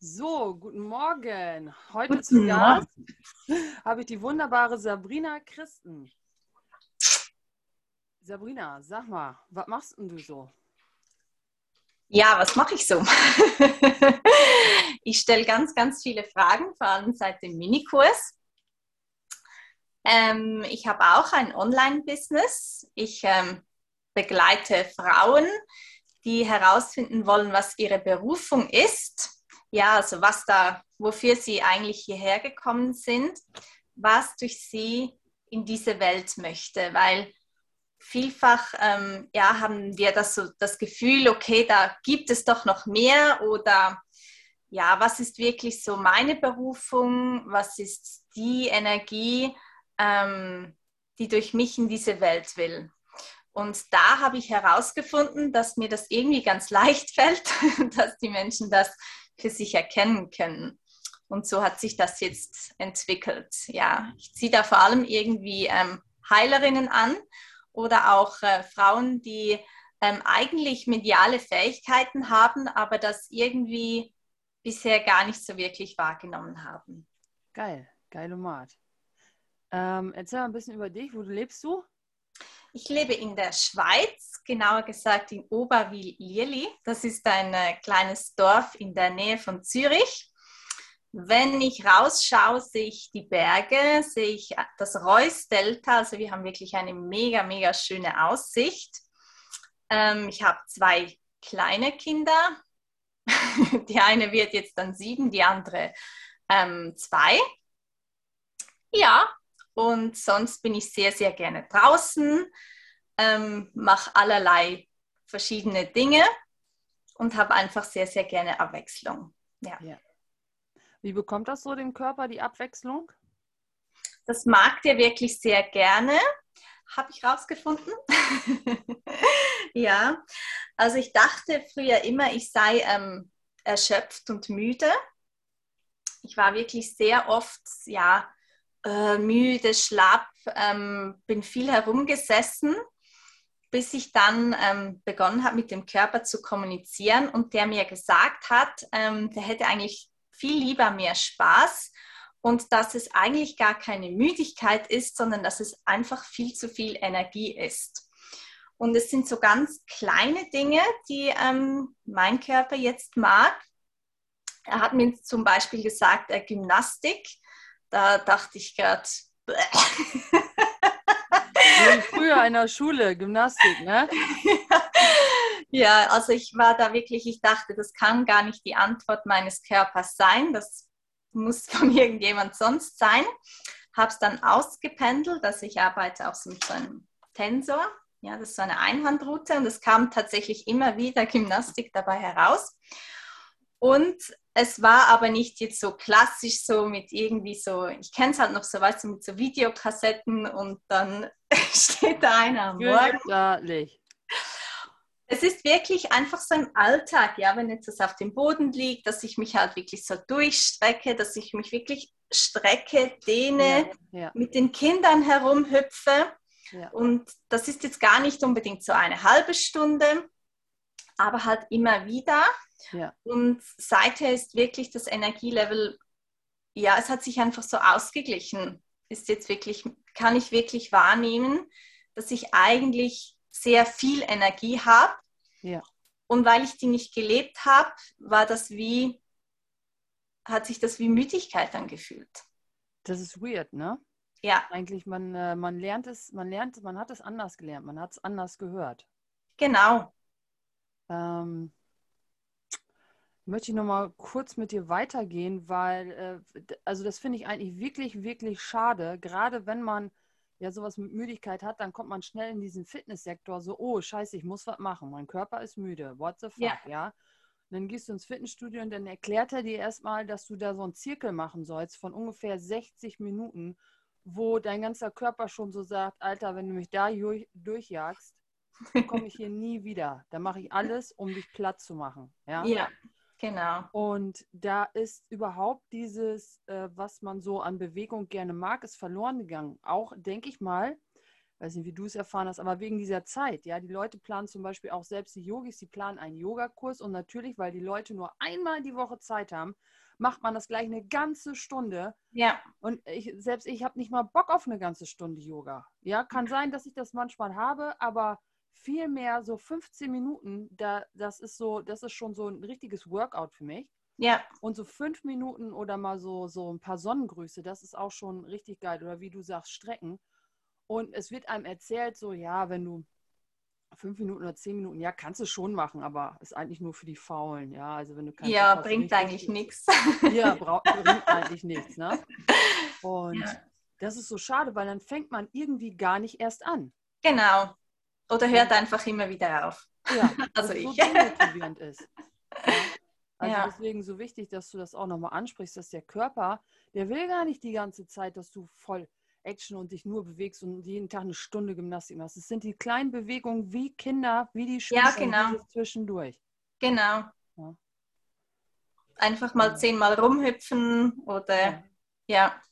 So, guten Morgen. Heute guten zu Gast habe ich die wunderbare Sabrina Christen. Sabrina, sag mal, was machst denn du so? Ja, was mache ich so? ich stelle ganz, ganz viele Fragen, vor allem seit dem Minikurs. Ähm, ich habe auch ein Online-Business. Ich ähm, begleite Frauen, die herausfinden wollen, was ihre Berufung ist ja, also was da, wofür sie eigentlich hierher gekommen sind, was durch sie in diese Welt möchte, weil vielfach ähm, ja, haben wir das, so, das Gefühl, okay, da gibt es doch noch mehr oder ja, was ist wirklich so meine Berufung, was ist die Energie, ähm, die durch mich in diese Welt will. Und da habe ich herausgefunden, dass mir das irgendwie ganz leicht fällt, dass die Menschen das für sich erkennen können. Und so hat sich das jetzt entwickelt. Ja, ich ziehe da vor allem irgendwie ähm, Heilerinnen an oder auch äh, Frauen, die ähm, eigentlich mediale Fähigkeiten haben, aber das irgendwie bisher gar nicht so wirklich wahrgenommen haben. Geil, geil Mat. Ähm, erzähl mal ein bisschen über dich. Wo lebst du? Ich lebe in der Schweiz, genauer gesagt in Oberwil-Lierli. Das ist ein äh, kleines Dorf in der Nähe von Zürich. Wenn ich rausschaue, sehe ich die Berge, sehe ich das Reuss-Delta. Also wir haben wirklich eine mega, mega schöne Aussicht. Ähm, ich habe zwei kleine Kinder. die eine wird jetzt dann sieben, die andere ähm, zwei. Ja, und sonst bin ich sehr, sehr gerne draußen, ähm, mache allerlei verschiedene Dinge und habe einfach sehr, sehr gerne Abwechslung. Ja. ja. Wie bekommt das so den Körper, die Abwechslung? Das mag der wirklich sehr gerne, habe ich rausgefunden. ja, also ich dachte früher immer, ich sei ähm, erschöpft und müde. Ich war wirklich sehr oft, ja, äh, müde, schlapp, ähm, bin viel herumgesessen, bis ich dann ähm, begonnen habe, mit dem Körper zu kommunizieren und der mir gesagt hat, ähm, der hätte eigentlich viel lieber mehr Spaß und dass es eigentlich gar keine Müdigkeit ist, sondern dass es einfach viel zu viel Energie ist. Und es sind so ganz kleine Dinge, die ähm, mein Körper jetzt mag. Er hat mir zum Beispiel gesagt, äh, Gymnastik da dachte ich gerade, früher in der Schule, Gymnastik, ne? ja, also ich war da wirklich, ich dachte, das kann gar nicht die Antwort meines Körpers sein. Das muss von irgendjemand sonst sein. Habe es dann ausgependelt, dass ich arbeite auch so mit so einem Tensor. Ja, das ist so eine Einhandroute und es kam tatsächlich immer wieder Gymnastik dabei heraus. Und es war aber nicht jetzt so klassisch so mit irgendwie so, ich kenne es halt noch so, weißt du, mit so Videokassetten und dann steht da einer am Morgen. Es ist wirklich einfach so im Alltag, ja, wenn jetzt das auf dem Boden liegt, dass ich mich halt wirklich so durchstrecke, dass ich mich wirklich strecke, dehne, ja, ja. mit den Kindern herumhüpfe. Ja. Und das ist jetzt gar nicht unbedingt so eine halbe Stunde, aber halt immer wieder. Ja. Und seither ist wirklich das Energielevel, ja, es hat sich einfach so ausgeglichen. Ist jetzt wirklich, kann ich wirklich wahrnehmen, dass ich eigentlich sehr viel Energie habe. Ja. Und weil ich die nicht gelebt habe, war das wie, hat sich das wie Müdigkeit angefühlt. Das ist weird, ne? Ja. Eigentlich, man, äh, man lernt es, man lernt, man hat es anders gelernt, man hat es anders gehört. Genau. Ähm, möchte ich noch mal kurz mit dir weitergehen, weil, äh, also das finde ich eigentlich wirklich, wirklich schade. Gerade wenn man ja sowas mit Müdigkeit hat, dann kommt man schnell in diesen Fitnesssektor so, oh scheiße, ich muss was machen, mein Körper ist müde, what the fuck, ja. ja? Und dann gehst du ins Fitnessstudio und dann erklärt er dir erstmal, dass du da so einen Zirkel machen sollst von ungefähr 60 Minuten, wo dein ganzer Körper schon so sagt, Alter, wenn du mich da durchjagst, komme ich hier nie wieder. Da mache ich alles, um dich platt zu machen. Ja. ja. Genau. Und da ist überhaupt dieses, äh, was man so an Bewegung gerne mag, ist verloren gegangen. Auch, denke ich mal, weiß nicht, wie du es erfahren hast, aber wegen dieser Zeit, ja, die Leute planen zum Beispiel auch selbst die Yogis, die planen einen Yogakurs und natürlich, weil die Leute nur einmal die Woche Zeit haben, macht man das gleich eine ganze Stunde. Ja. Und ich, selbst ich habe nicht mal Bock auf eine ganze Stunde Yoga. Ja, kann sein, dass ich das manchmal habe, aber viel mehr so 15 Minuten, da, das ist so, das ist schon so ein richtiges Workout für mich. Ja. Und so fünf Minuten oder mal so, so ein paar Sonnengrüße, das ist auch schon richtig geil. Oder wie du sagst, Strecken. Und es wird einem erzählt, so, ja, wenn du fünf Minuten oder zehn Minuten, ja, kannst du schon machen, aber ist eigentlich nur für die Faulen, ja. Also wenn du kannst, Ja, bringt eigentlich nichts. Ja, bringt eigentlich nichts, ne? Und ja. das ist so schade, weil dann fängt man irgendwie gar nicht erst an. Genau. Oder hört einfach immer wieder auf. Ja, also ich. so ist. Ja. Also ja. deswegen so wichtig, dass du das auch nochmal ansprichst, dass der Körper, der will gar nicht die ganze Zeit, dass du voll Action und dich nur bewegst und jeden Tag eine Stunde Gymnastik machst. Es sind die kleinen Bewegungen wie Kinder, wie die Schüler ja, genau. zwischendurch. Genau. Ja. Einfach mal zehnmal rumhüpfen oder ja. ja.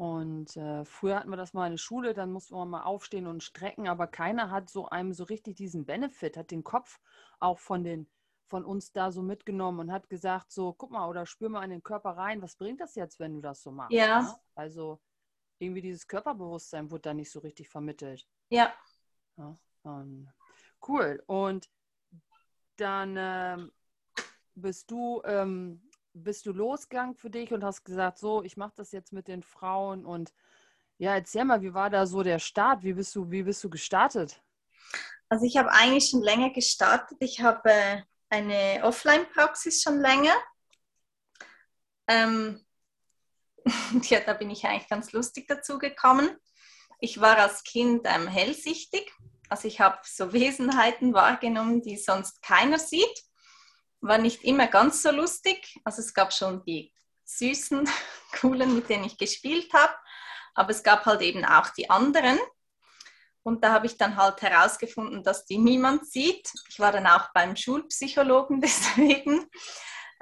Und äh, früher hatten wir das mal in der Schule, dann musste man mal aufstehen und strecken, aber keiner hat so einem so richtig diesen Benefit, hat den Kopf auch von den von uns da so mitgenommen und hat gesagt, so, guck mal, oder spür mal in den Körper rein, was bringt das jetzt, wenn du das so machst? Ja. Ne? Also irgendwie dieses Körperbewusstsein wurde da nicht so richtig vermittelt. Ja. ja um, cool. Und dann ähm, bist du ähm, bist du losgegangen für dich und hast gesagt, so, ich mache das jetzt mit den Frauen und ja, erzähl mal, wie war da so der Start? Wie bist du, wie bist du gestartet? Also ich habe eigentlich schon länger gestartet. Ich habe äh, eine Offline-Praxis schon länger. Ähm, ja, da bin ich eigentlich ganz lustig dazu gekommen. Ich war als Kind ähm, hellsichtig, also ich habe so Wesenheiten wahrgenommen, die sonst keiner sieht. War nicht immer ganz so lustig, also es gab schon die süßen, coolen, mit denen ich gespielt habe, aber es gab halt eben auch die anderen. Und da habe ich dann halt herausgefunden, dass die niemand sieht. Ich war dann auch beim Schulpsychologen deswegen.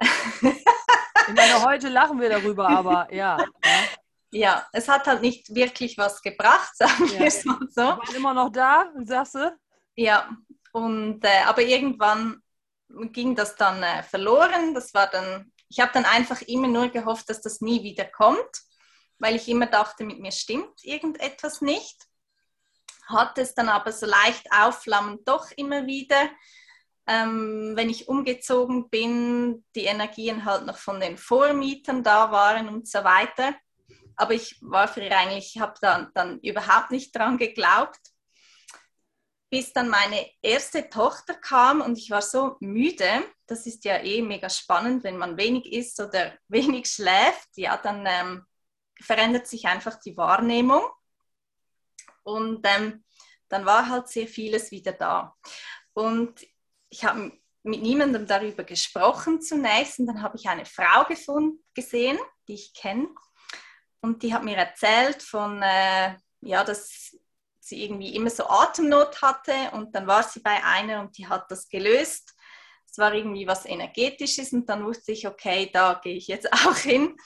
Ich meine, heute lachen wir darüber, aber ja. Ja, ja es hat halt nicht wirklich was gebracht, sagen ja. wir es mal so. War immer noch da, sagst du? Ja, und, äh, aber irgendwann ging das dann äh, verloren. Das war dann, ich habe dann einfach immer nur gehofft, dass das nie wieder kommt, weil ich immer dachte, mit mir stimmt irgendetwas nicht hat es dann aber so leicht aufflammend doch immer wieder. Ähm, wenn ich umgezogen bin, die Energien halt noch von den Vormietern da waren und so weiter. Aber ich war früher eigentlich, habe dann, dann überhaupt nicht dran geglaubt. Bis dann meine erste Tochter kam und ich war so müde. Das ist ja eh mega spannend, wenn man wenig isst oder wenig schläft. Ja, dann ähm, verändert sich einfach die Wahrnehmung. Und ähm, dann war halt sehr vieles wieder da. Und ich habe mit niemandem darüber gesprochen zunächst und dann habe ich eine Frau gefunden, gesehen, die ich kenne. Und die hat mir erzählt von, äh, ja, dass sie irgendwie immer so Atemnot hatte und dann war sie bei einer und die hat das gelöst. Es war irgendwie was Energetisches und dann wusste ich, okay, da gehe ich jetzt auch hin.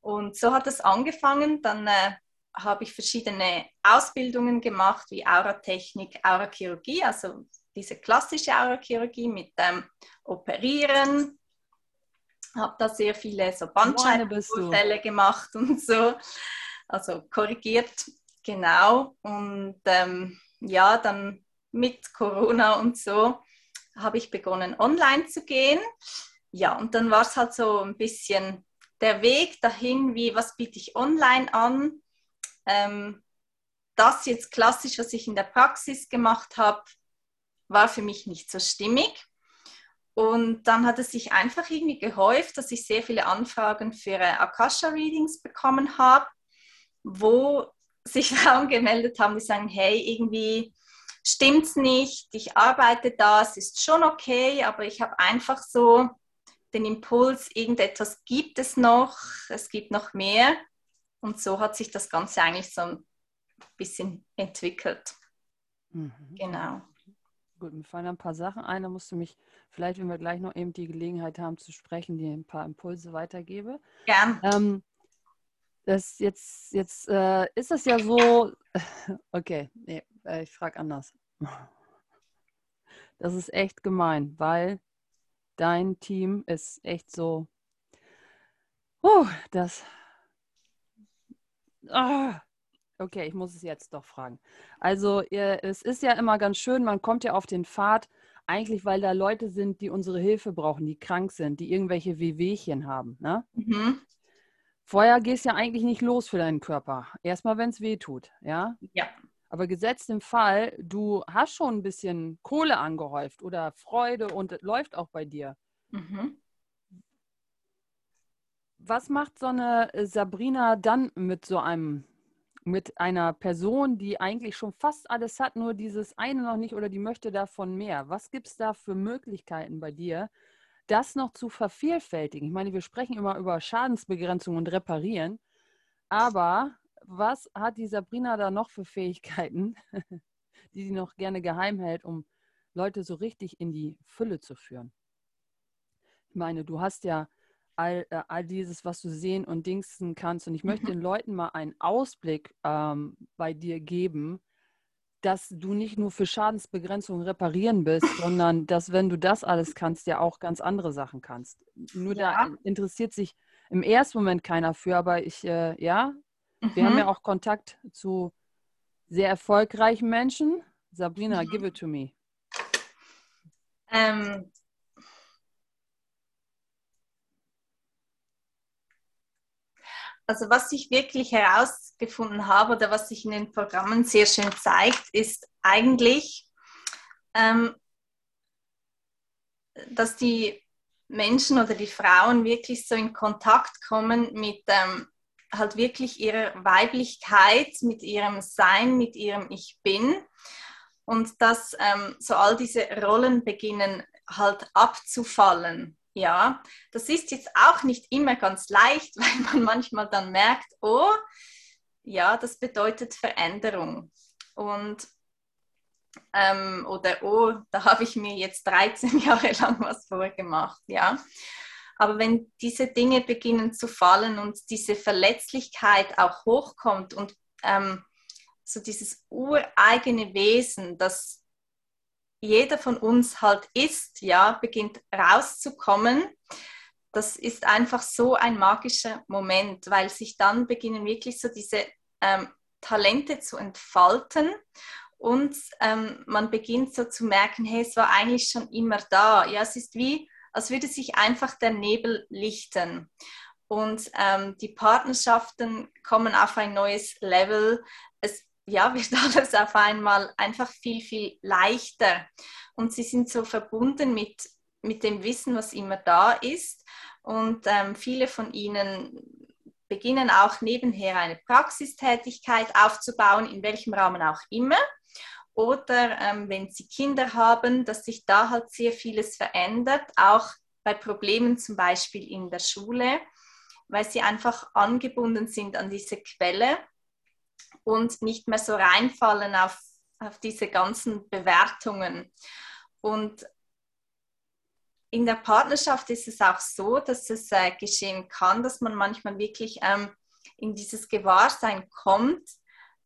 Und so hat es angefangen. Dann äh, habe ich verschiedene Ausbildungen gemacht, wie Auratechnik, Aurachirurgie, also diese klassische Aurachirurgie mit ähm, Operieren. Habe da sehr viele so Bandscheibenvorfälle gemacht und so, also korrigiert, genau. Und ähm, ja, dann mit Corona und so habe ich begonnen, online zu gehen. Ja, und dann war es halt so ein bisschen der Weg dahin, wie was biete ich online an, ähm, das jetzt klassisch, was ich in der Praxis gemacht habe, war für mich nicht so stimmig. Und dann hat es sich einfach irgendwie gehäuft, dass ich sehr viele Anfragen für Akasha-Readings bekommen habe, wo sich Frauen gemeldet haben, die sagen, hey, irgendwie stimmt es nicht, ich arbeite da, es ist schon okay, aber ich habe einfach so den Impuls, irgendetwas gibt es noch, es gibt noch mehr. Und so hat sich das Ganze eigentlich so ein bisschen entwickelt. Mhm. Genau. Gut, mir fallen ein paar Sachen ein. Da musst du mich vielleicht, wenn wir gleich noch eben die Gelegenheit haben zu sprechen, dir ein paar Impulse weitergebe. Gern. Ähm, das jetzt, jetzt äh, ist es ja so, okay, nee, äh, ich frage anders. Das ist echt gemein, weil dein Team ist echt so, uh, das, oh, okay, ich muss es jetzt doch fragen. Also ihr, es ist ja immer ganz schön, man kommt ja auf den Pfad, eigentlich weil da Leute sind, die unsere Hilfe brauchen, die krank sind, die irgendwelche Wehwehchen haben. Ne? Mhm. Vorher gehst du ja eigentlich nicht los für deinen Körper. Erstmal, wenn es weh tut, ja? Ja. Aber gesetzt im Fall, du hast schon ein bisschen Kohle angehäuft oder Freude und läuft auch bei dir. Mhm. Was macht so eine Sabrina dann mit so einem, mit einer Person, die eigentlich schon fast alles hat, nur dieses eine noch nicht oder die möchte davon mehr? Was gibt es da für Möglichkeiten bei dir, das noch zu vervielfältigen. Ich meine, wir sprechen immer über Schadensbegrenzung und Reparieren, aber was hat die Sabrina da noch für Fähigkeiten, die sie noch gerne geheim hält, um Leute so richtig in die Fülle zu führen? Ich meine, du hast ja all, äh, all dieses, was du sehen und dingsen kannst. Und ich möchte mhm. den Leuten mal einen Ausblick ähm, bei dir geben, dass du nicht nur für Schadensbegrenzung reparieren bist, sondern dass, wenn du das alles kannst, ja auch ganz andere Sachen kannst. Nur ja. da interessiert sich im ersten Moment keiner für, aber ich, äh, ja, mhm. wir haben ja mhm. auch Kontakt zu sehr erfolgreichen Menschen. Sabrina, mhm. give it to me. Ähm, Also was ich wirklich herausgefunden habe oder was sich in den Programmen sehr schön zeigt, ist eigentlich, ähm, dass die Menschen oder die Frauen wirklich so in Kontakt kommen mit ähm, halt wirklich ihrer Weiblichkeit, mit ihrem Sein, mit ihrem Ich bin und dass ähm, so all diese Rollen beginnen halt abzufallen. Ja, das ist jetzt auch nicht immer ganz leicht, weil man manchmal dann merkt, oh, ja, das bedeutet Veränderung. Und ähm, oder oh, da habe ich mir jetzt 13 Jahre lang was vorgemacht, ja. Aber wenn diese Dinge beginnen zu fallen und diese Verletzlichkeit auch hochkommt und ähm, so dieses ureigene Wesen, das jeder von uns halt ist, ja, beginnt rauszukommen. Das ist einfach so ein magischer Moment, weil sich dann beginnen wirklich so diese ähm, Talente zu entfalten und ähm, man beginnt so zu merken, hey, es war eigentlich schon immer da. Ja, es ist wie, als würde sich einfach der Nebel lichten. Und ähm, die Partnerschaften kommen auf ein neues Level. Es ja, wird alles auf einmal einfach viel, viel leichter. Und sie sind so verbunden mit, mit dem Wissen, was immer da ist. Und ähm, viele von ihnen beginnen auch nebenher eine Praxistätigkeit aufzubauen, in welchem Rahmen auch immer. Oder ähm, wenn sie Kinder haben, dass sich da halt sehr vieles verändert, auch bei Problemen zum Beispiel in der Schule, weil sie einfach angebunden sind an diese Quelle und nicht mehr so reinfallen auf, auf diese ganzen Bewertungen. Und in der Partnerschaft ist es auch so, dass es äh, geschehen kann, dass man manchmal wirklich ähm, in dieses Gewahrsein kommt,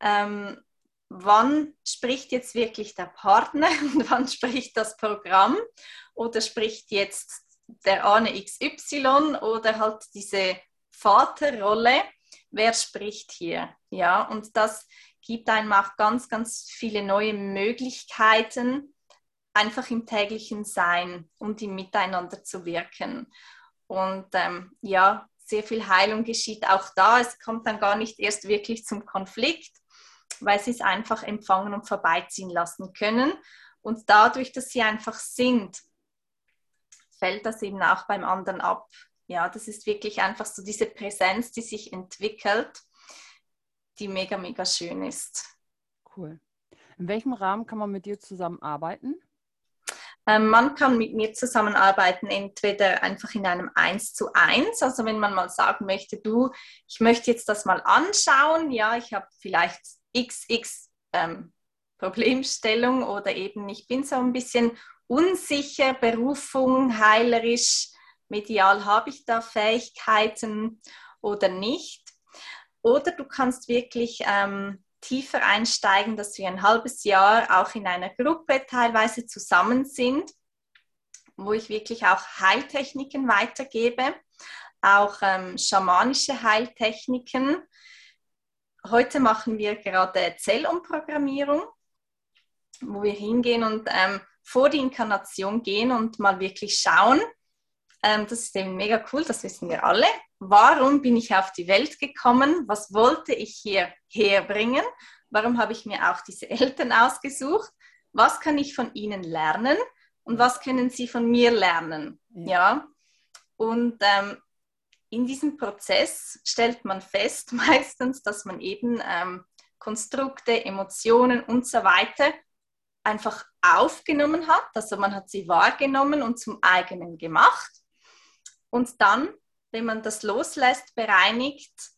ähm, wann spricht jetzt wirklich der Partner und wann spricht das Programm? Oder spricht jetzt der Ahne XY oder halt diese Vaterrolle wer spricht hier? Ja, und das gibt einem auch ganz, ganz viele neue Möglichkeiten, einfach im täglichen Sein und im Miteinander zu wirken. Und ähm, ja, sehr viel Heilung geschieht auch da. Es kommt dann gar nicht erst wirklich zum Konflikt, weil sie es einfach empfangen und vorbeiziehen lassen können. Und dadurch, dass sie einfach sind, fällt das eben auch beim anderen ab. Ja, das ist wirklich einfach so diese Präsenz, die sich entwickelt, die mega, mega schön ist. Cool. In welchem Rahmen kann man mit dir zusammenarbeiten? Ähm, man kann mit mir zusammenarbeiten, entweder einfach in einem 1 zu 1, also wenn man mal sagen möchte, du, ich möchte jetzt das mal anschauen, ja, ich habe vielleicht XX ähm, Problemstellung oder eben ich bin so ein bisschen unsicher, Berufung, heilerisch, medial habe ich da Fähigkeiten oder nicht. Oder du kannst wirklich ähm, tiefer einsteigen, dass wir ein halbes Jahr auch in einer Gruppe teilweise zusammen sind, wo ich wirklich auch Heiltechniken weitergebe, auch ähm, schamanische Heiltechniken. Heute machen wir gerade Zellumprogrammierung, wo wir hingehen und ähm, vor die Inkarnation gehen und mal wirklich schauen. Ähm, das ist eben mega cool, das wissen wir alle. Warum bin ich auf die Welt gekommen? Was wollte ich hier herbringen? Warum habe ich mir auch diese Eltern ausgesucht? Was kann ich von ihnen lernen? Und was können sie von mir lernen? Ja. ja? Und ähm, in diesem Prozess stellt man fest meistens, dass man eben ähm, Konstrukte, Emotionen und so weiter einfach aufgenommen hat. Also man hat sie wahrgenommen und zum eigenen gemacht. Und dann, wenn man das loslässt, bereinigt,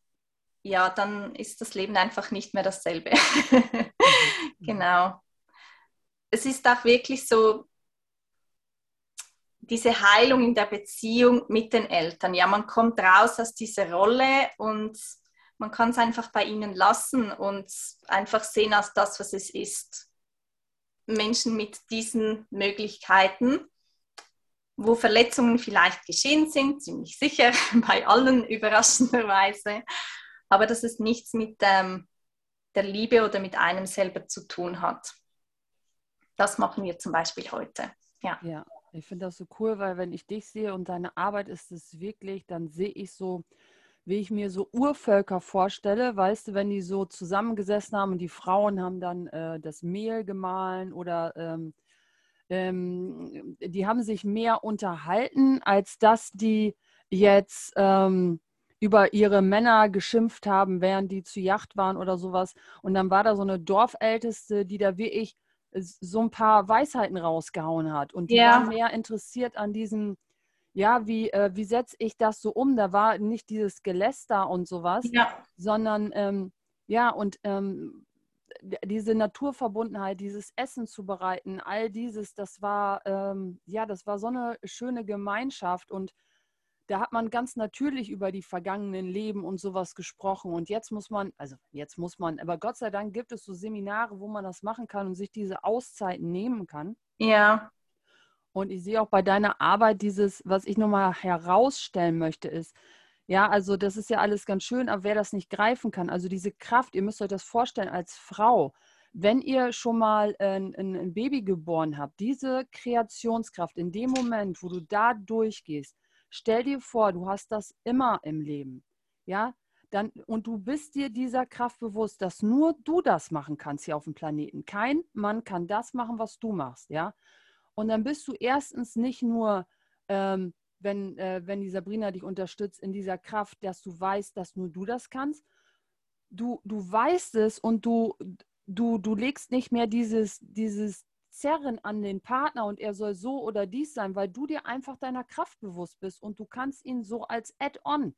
ja, dann ist das Leben einfach nicht mehr dasselbe. genau. Es ist auch wirklich so, diese Heilung in der Beziehung mit den Eltern. Ja, man kommt raus aus dieser Rolle und man kann es einfach bei ihnen lassen und einfach sehen als das, was es ist. Menschen mit diesen Möglichkeiten, wo Verletzungen vielleicht geschehen sind, ziemlich sicher, bei allen überraschenderweise, aber dass es nichts mit ähm, der Liebe oder mit einem selber zu tun hat. Das machen wir zum Beispiel heute. Ja. ja. Ich finde das so cool, weil wenn ich dich sehe und deine Arbeit ist es wirklich, dann sehe ich so, wie ich mir so Urvölker vorstelle, weißt du, wenn die so zusammengesessen haben und die Frauen haben dann äh, das Mehl gemahlen oder ähm, ähm, die haben sich mehr unterhalten, als dass die jetzt ähm, über ihre Männer geschimpft haben, während die zu Yacht waren oder sowas. Und dann war da so eine Dorfälteste, die da wirklich so ein paar Weisheiten rausgehauen hat. Und die ja. waren mehr interessiert an diesem, ja, wie, äh, wie setze ich das so um? Da war nicht dieses Geläster und sowas, ja. sondern ähm, ja, und ähm, diese Naturverbundenheit, dieses Essen zu bereiten, all dieses, das war, ähm, ja, das war so eine schöne Gemeinschaft und da hat man ganz natürlich über die vergangenen Leben und sowas gesprochen. Und jetzt muss man, also jetzt muss man, aber Gott sei Dank gibt es so Seminare, wo man das machen kann und sich diese Auszeiten nehmen kann. Ja. Und ich sehe auch bei deiner Arbeit dieses, was ich nochmal herausstellen möchte, ist, ja, also das ist ja alles ganz schön, aber wer das nicht greifen kann, also diese Kraft, ihr müsst euch das vorstellen als Frau, wenn ihr schon mal ein, ein Baby geboren habt, diese Kreationskraft in dem Moment, wo du da durchgehst, Stell dir vor, du hast das immer im Leben. Ja, dann, und du bist dir dieser Kraft bewusst, dass nur du das machen kannst hier auf dem Planeten. Kein Mann kann das machen, was du machst, ja. Und dann bist du erstens nicht nur, ähm, wenn, äh, wenn die Sabrina dich unterstützt in dieser Kraft, dass du weißt, dass nur du das kannst. Du, du weißt es und du, du, du legst nicht mehr dieses, dieses Zerren an den Partner und er soll so oder dies sein, weil du dir einfach deiner Kraft bewusst bist und du kannst ihn so als Add-on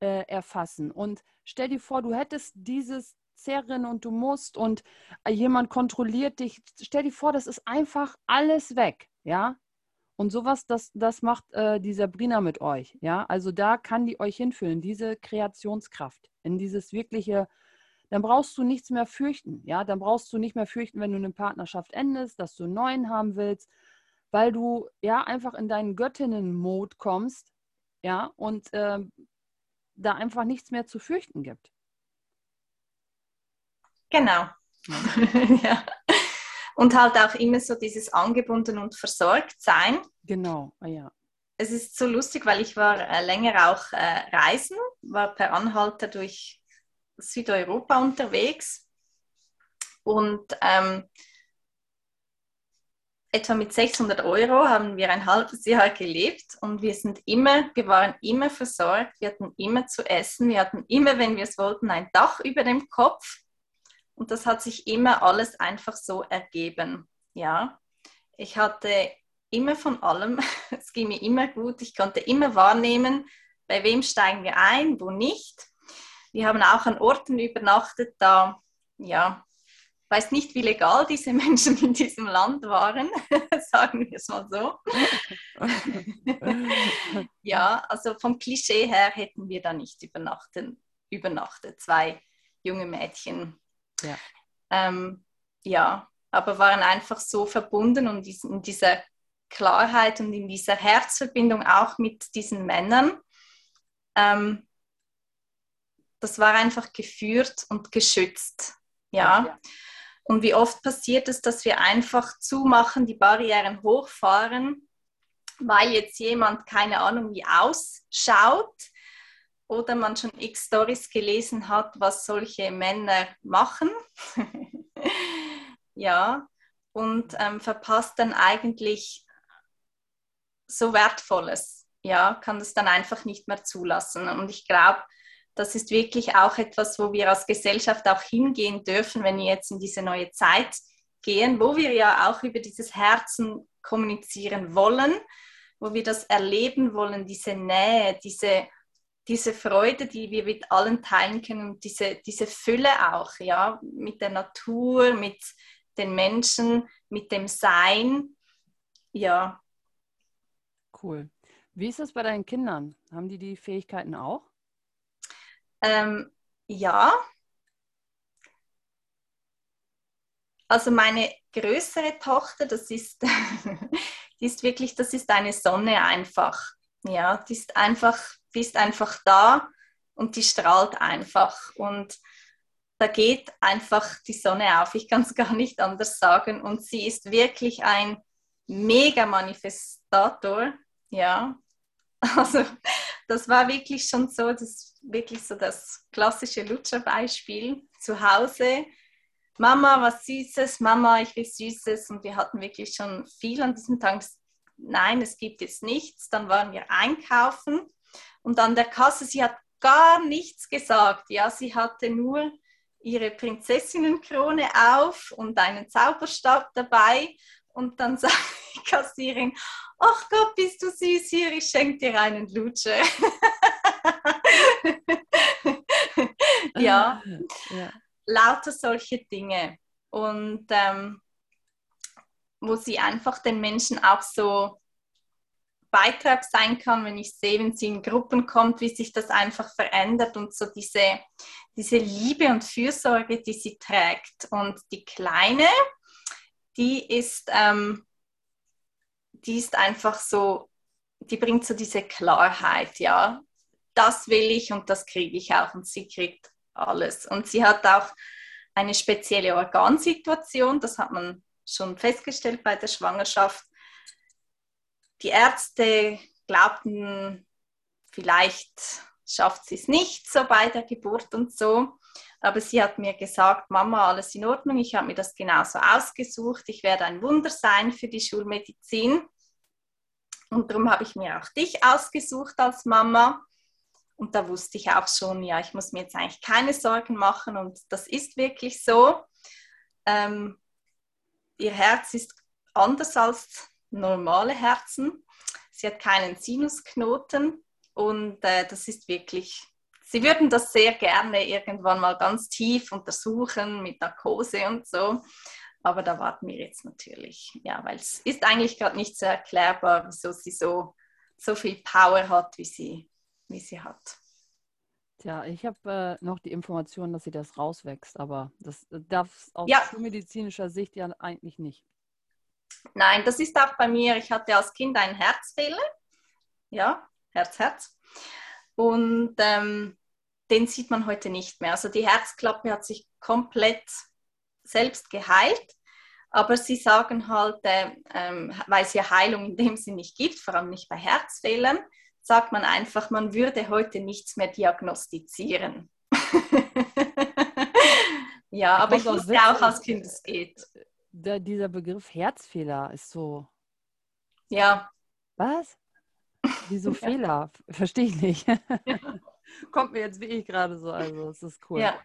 äh, erfassen. Und stell dir vor, du hättest dieses Zerren und du musst und äh, jemand kontrolliert dich. Stell dir vor, das ist einfach alles weg, ja. Und sowas, das, das macht äh, die Sabrina mit euch, ja. Also da kann die euch hinführen, diese Kreationskraft, in dieses wirkliche dann brauchst du nichts mehr fürchten. Ja, dann brauchst du nicht mehr fürchten, wenn du eine Partnerschaft endest, dass du einen neuen haben willst, weil du ja einfach in deinen Göttinnen-Mode kommst, ja, und äh, da einfach nichts mehr zu fürchten gibt. Genau. ja. Und halt auch immer so dieses angebunden und versorgt sein. Genau, ah, ja. Es ist so lustig, weil ich war äh, länger auch äh, reisen, war per Anhalter durch Südeuropa unterwegs und ähm, etwa mit 600 Euro haben wir ein halbes Jahr gelebt und wir sind immer, wir waren immer versorgt, wir hatten immer zu essen, wir hatten immer, wenn wir es wollten, ein Dach über dem Kopf und das hat sich immer alles einfach so ergeben. Ja, ich hatte immer von allem, es ging mir immer gut, ich konnte immer wahrnehmen, bei wem steigen wir ein, wo nicht. Wir haben auch an Orten übernachtet, da, ja, weiß nicht, wie legal diese Menschen in diesem Land waren, sagen wir es mal so. ja, also vom Klischee her hätten wir da nicht übernachten übernachtet, zwei junge Mädchen. Ja. Ähm, ja, aber waren einfach so verbunden und in dieser Klarheit und in dieser Herzverbindung auch mit diesen Männern. Ähm, das war einfach geführt und geschützt. Ja. ja. Und wie oft passiert es, dass wir einfach zumachen, die Barrieren hochfahren, weil jetzt jemand keine Ahnung wie ausschaut oder man schon x Stories gelesen hat, was solche Männer machen. ja, und ähm, verpasst dann eigentlich so Wertvolles. Ja, kann das dann einfach nicht mehr zulassen. Und ich glaube, das ist wirklich auch etwas, wo wir als Gesellschaft auch hingehen dürfen, wenn wir jetzt in diese neue Zeit gehen, wo wir ja auch über dieses Herzen kommunizieren wollen, wo wir das erleben wollen, diese Nähe, diese, diese Freude, die wir mit allen teilen können und diese, diese Fülle auch, ja, mit der Natur, mit den Menschen, mit dem Sein. Ja. Cool. Wie ist das bei deinen Kindern? Haben die die Fähigkeiten auch? Ähm, ja. Also meine größere Tochter, das ist, die ist wirklich, das ist eine Sonne einfach. Ja, die ist einfach, die ist einfach da und die strahlt einfach. Und da geht einfach die Sonne auf. Ich kann es gar nicht anders sagen. Und sie ist wirklich ein mega Manifestator. Ja, also das war wirklich schon so, das wirklich so das klassische Lutscher-Beispiel zu Hause. Mama, was Süßes, Mama, ich will Süßes. Und wir hatten wirklich schon viel an diesem Tag. Nein, es gibt jetzt nichts. Dann waren wir einkaufen und an der Kasse, sie hat gar nichts gesagt. Ja, sie hatte nur ihre Prinzessinnenkrone auf und einen Zauberstab dabei. Und dann sagt die Kassierin, ach Gott, bist du süß hier, ich schenke dir einen Lutscher. ja. ja, lauter solche Dinge. Und ähm, wo sie einfach den Menschen auch so Beitrag sein kann, wenn ich sehe, wenn sie in Gruppen kommt, wie sich das einfach verändert und so diese, diese Liebe und Fürsorge, die sie trägt. Und die Kleine, die ist, ähm, die ist einfach so, die bringt so diese Klarheit, ja. Das will ich und das kriege ich auch und sie kriegt alles. Und sie hat auch eine spezielle Organsituation, das hat man schon festgestellt bei der Schwangerschaft. Die Ärzte glaubten, vielleicht schafft sie es nicht so bei der Geburt und so. Aber sie hat mir gesagt, Mama, alles in Ordnung, ich habe mir das genauso ausgesucht, ich werde ein Wunder sein für die Schulmedizin. Und darum habe ich mir auch dich ausgesucht als Mama. Und da wusste ich auch schon, ja, ich muss mir jetzt eigentlich keine Sorgen machen. Und das ist wirklich so. Ähm, ihr Herz ist anders als normale Herzen. Sie hat keinen Sinusknoten. Und äh, das ist wirklich, sie würden das sehr gerne irgendwann mal ganz tief untersuchen mit Narkose und so. Aber da warten wir jetzt natürlich, ja, weil es ist eigentlich gerade nicht so erklärbar, wieso sie so, so viel Power hat, wie sie, wie sie hat. Tja, ich habe äh, noch die Information, dass sie das rauswächst, aber das äh, darf es aus ja. medizinischer Sicht ja eigentlich nicht. Nein, das ist auch bei mir. Ich hatte als Kind einen Herzfehler. Ja, Herz, Herz. Und ähm, den sieht man heute nicht mehr. Also die Herzklappe hat sich komplett selbst geheilt. Aber sie sagen halt, äh, ähm, weil es ja Heilung in dem Sinne nicht gibt, vor allem nicht bei Herzfehlern, sagt man einfach, man würde heute nichts mehr diagnostizieren. ja, aber ich wusste auch als Kind, es geht. Der, dieser Begriff Herzfehler ist so. Ja. Was? Wieso Fehler? Verstehe ich nicht. Kommt mir jetzt wie ich gerade so, also es ist cool. Ja.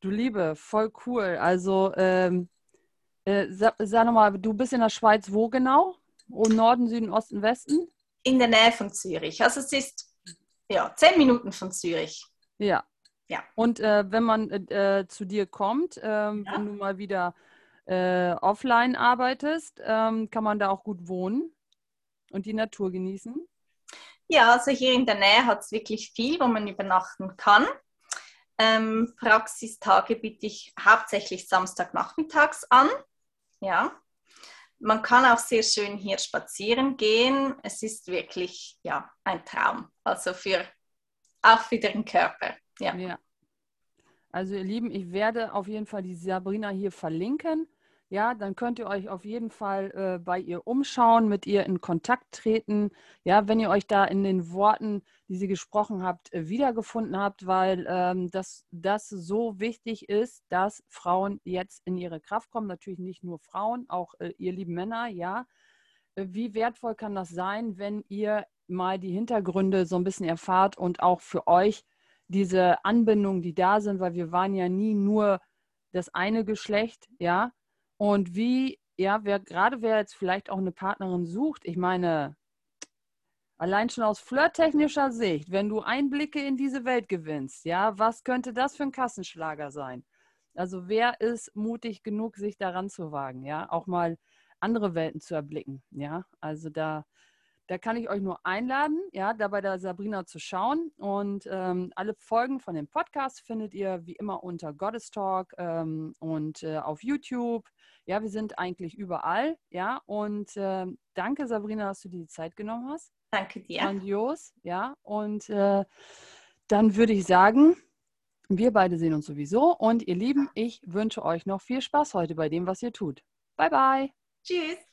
Du Liebe, voll cool. Also, ähm, äh, sag, sag nochmal, du bist in der Schweiz wo genau? Oh, Norden, Süden, Osten, Westen? In der Nähe von Zürich. Also es ist ja zehn Minuten von Zürich. Ja. Ja. Und äh, wenn man äh, zu dir kommt, ähm, ja. wenn du mal wieder äh, offline arbeitest, ähm, kann man da auch gut wohnen und die Natur genießen? Ja, also hier in der Nähe hat es wirklich viel, wo man übernachten kann. Ähm, Praxistage biete ich hauptsächlich Samstagnachmittags an. Ja. Man kann auch sehr schön hier spazieren gehen. Es ist wirklich ja, ein Traum. Also für, auch für den Körper. Ja. ja. Also ihr Lieben, ich werde auf jeden Fall die Sabrina hier verlinken. Ja, dann könnt ihr euch auf jeden Fall äh, bei ihr umschauen, mit ihr in Kontakt treten. Ja, wenn ihr euch da in den Worten, die sie gesprochen habt, äh, wiedergefunden habt, weil ähm, das, das so wichtig ist, dass Frauen jetzt in ihre Kraft kommen. Natürlich nicht nur Frauen, auch äh, ihr lieben Männer, ja. Äh, wie wertvoll kann das sein, wenn ihr mal die Hintergründe so ein bisschen erfahrt und auch für euch diese Anbindungen, die da sind, weil wir waren ja nie nur das eine Geschlecht, ja. Und wie, ja, wer gerade wer jetzt vielleicht auch eine Partnerin sucht, ich meine, allein schon aus flirttechnischer Sicht, wenn du Einblicke in diese Welt gewinnst, ja, was könnte das für ein Kassenschlager sein? Also wer ist mutig genug, sich daran zu wagen, ja, auch mal andere Welten zu erblicken, ja? Also da da kann ich euch nur einladen, ja, da bei der Sabrina zu schauen. Und ähm, alle Folgen von dem Podcast findet ihr wie immer unter Goddess Talk ähm, und äh, auf YouTube. Ja, wir sind eigentlich überall, ja. Und äh, danke, Sabrina, dass du dir die Zeit genommen hast. Danke dir. Grandios, ja. Und äh, dann würde ich sagen, wir beide sehen uns sowieso. Und ihr Lieben, ich wünsche euch noch viel Spaß heute bei dem, was ihr tut. Bye, bye. Tschüss.